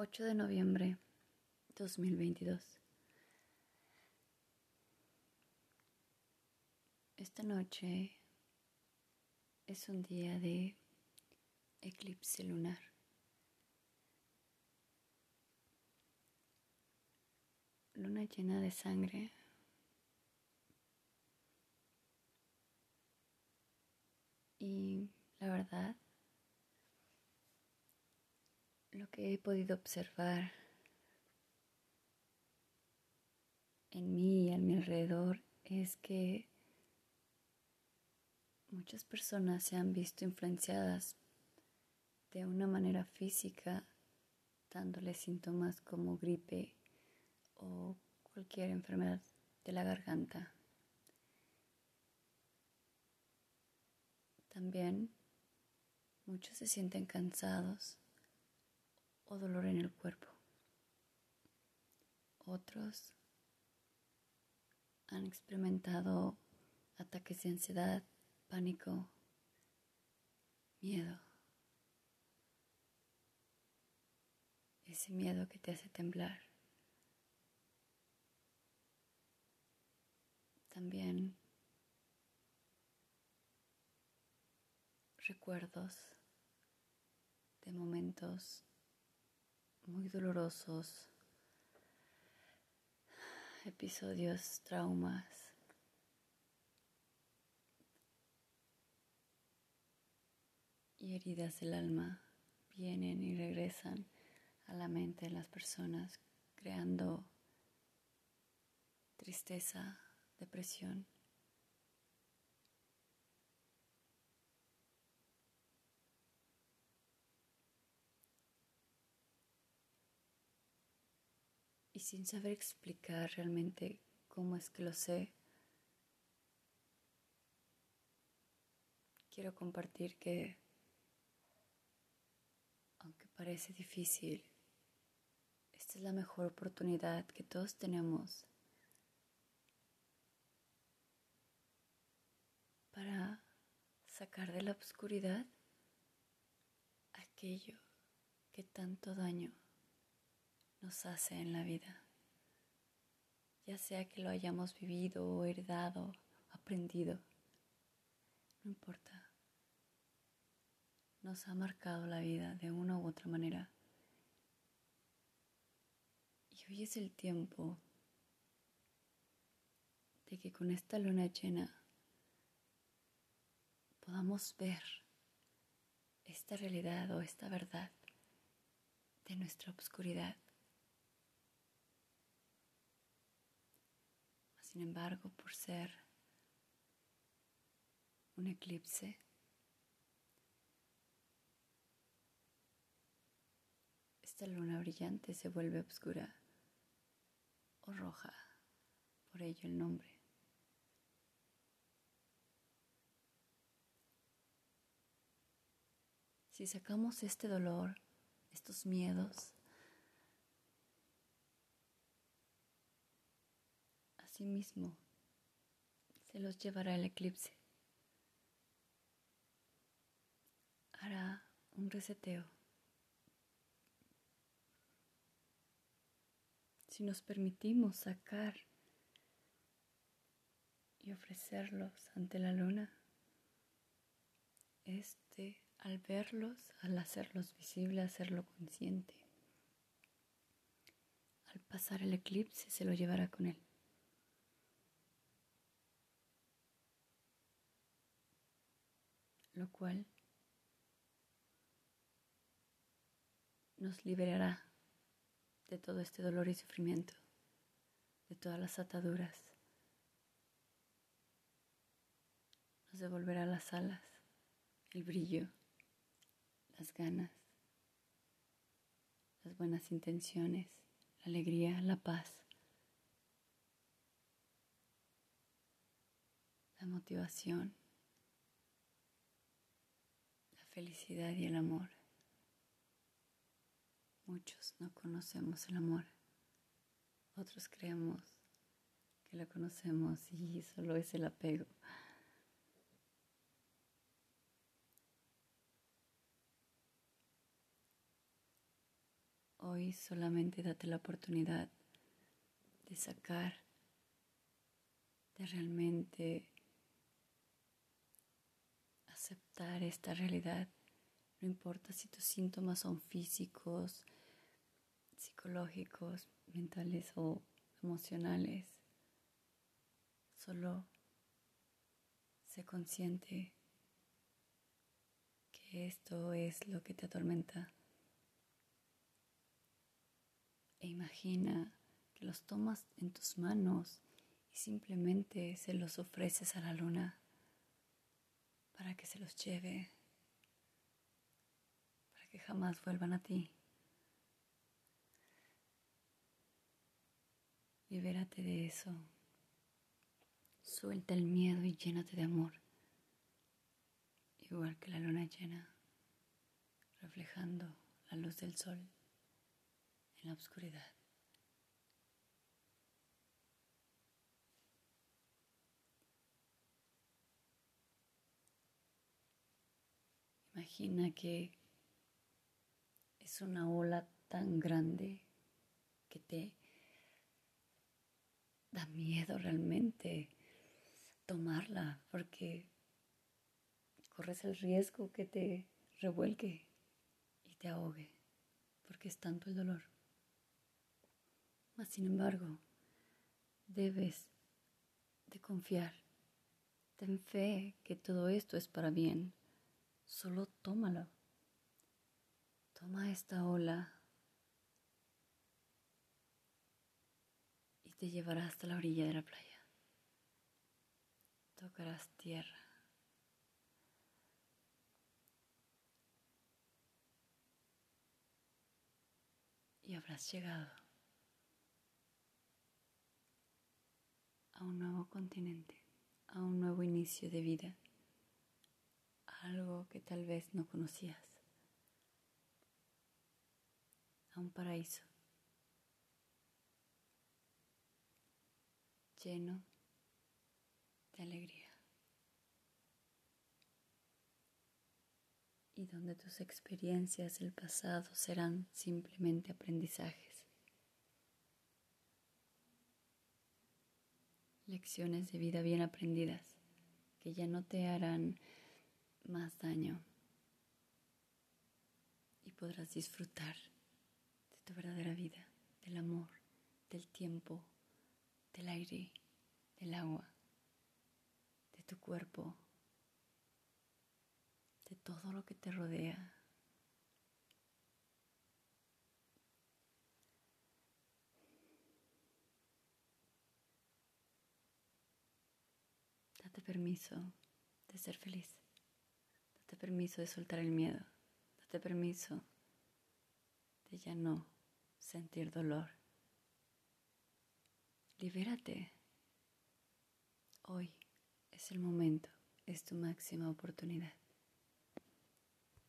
8 de noviembre 2022. Esta noche es un día de eclipse lunar. Luna llena de sangre. Y la verdad lo que he podido observar en mí y a mi alrededor es que muchas personas se han visto influenciadas de una manera física, dándole síntomas como gripe o cualquier enfermedad de la garganta. También muchos se sienten cansados o dolor en el cuerpo. Otros han experimentado ataques de ansiedad, pánico, miedo. Ese miedo que te hace temblar. También recuerdos de momentos muy dolorosos, episodios, traumas. Y heridas del alma vienen y regresan a la mente de las personas, creando tristeza, depresión. Y sin saber explicar realmente cómo es que lo sé, quiero compartir que, aunque parece difícil, esta es la mejor oportunidad que todos tenemos para sacar de la oscuridad aquello que tanto daño nos hace en la vida, ya sea que lo hayamos vivido heredado, aprendido, no importa, nos ha marcado la vida de una u otra manera. Y hoy es el tiempo de que con esta luna llena podamos ver esta realidad o esta verdad de nuestra obscuridad. Sin embargo, por ser un eclipse, esta luna brillante se vuelve oscura o roja, por ello el nombre. Si sacamos este dolor, estos miedos, sí mismo se los llevará el eclipse. Hará un reseteo. Si nos permitimos sacar y ofrecerlos ante la luna, este al verlos, al hacerlos visibles, hacerlo consciente, al pasar el eclipse se lo llevará con él. Lo cual nos liberará de todo este dolor y sufrimiento, de todas las ataduras. Nos devolverá las alas, el brillo, las ganas, las buenas intenciones, la alegría, la paz, la motivación felicidad y el amor. Muchos no conocemos el amor. Otros creemos que lo conocemos y solo es el apego. Hoy solamente date la oportunidad de sacar, de realmente aceptar esta realidad. No importa si tus síntomas son físicos, psicológicos, mentales o emocionales. Solo sé consciente que esto es lo que te atormenta. E imagina que los tomas en tus manos y simplemente se los ofreces a la luna para que se los lleve, para que jamás vuelvan a ti. Libérate de eso. Suelta el miedo y llénate de amor. Igual que la luna llena, reflejando la luz del sol en la oscuridad. Imagina que es una ola tan grande que te da miedo realmente tomarla porque corres el riesgo que te revuelque y te ahogue porque es tanto el dolor. Mas sin embargo, debes de confiar. Ten fe que todo esto es para bien. Solo tómalo. Toma esta ola te llevará hasta la orilla de la playa. Tocarás tierra. Y habrás llegado a un nuevo continente, a un nuevo inicio de vida, algo que tal vez no conocías, a un paraíso. lleno de alegría. Y donde tus experiencias del pasado serán simplemente aprendizajes, lecciones de vida bien aprendidas que ya no te harán daño y podrás disfrutar de tu verdadera vida, del amor, del tiempo del aire, del agua, de tu cuerpo, de todo lo que te rodea. Date permiso de ser feliz. Date permiso de soltar el miedo. Date permiso de ya no sentir dolor. Libérate. Hoy es el momento, es tu máxima oportunidad.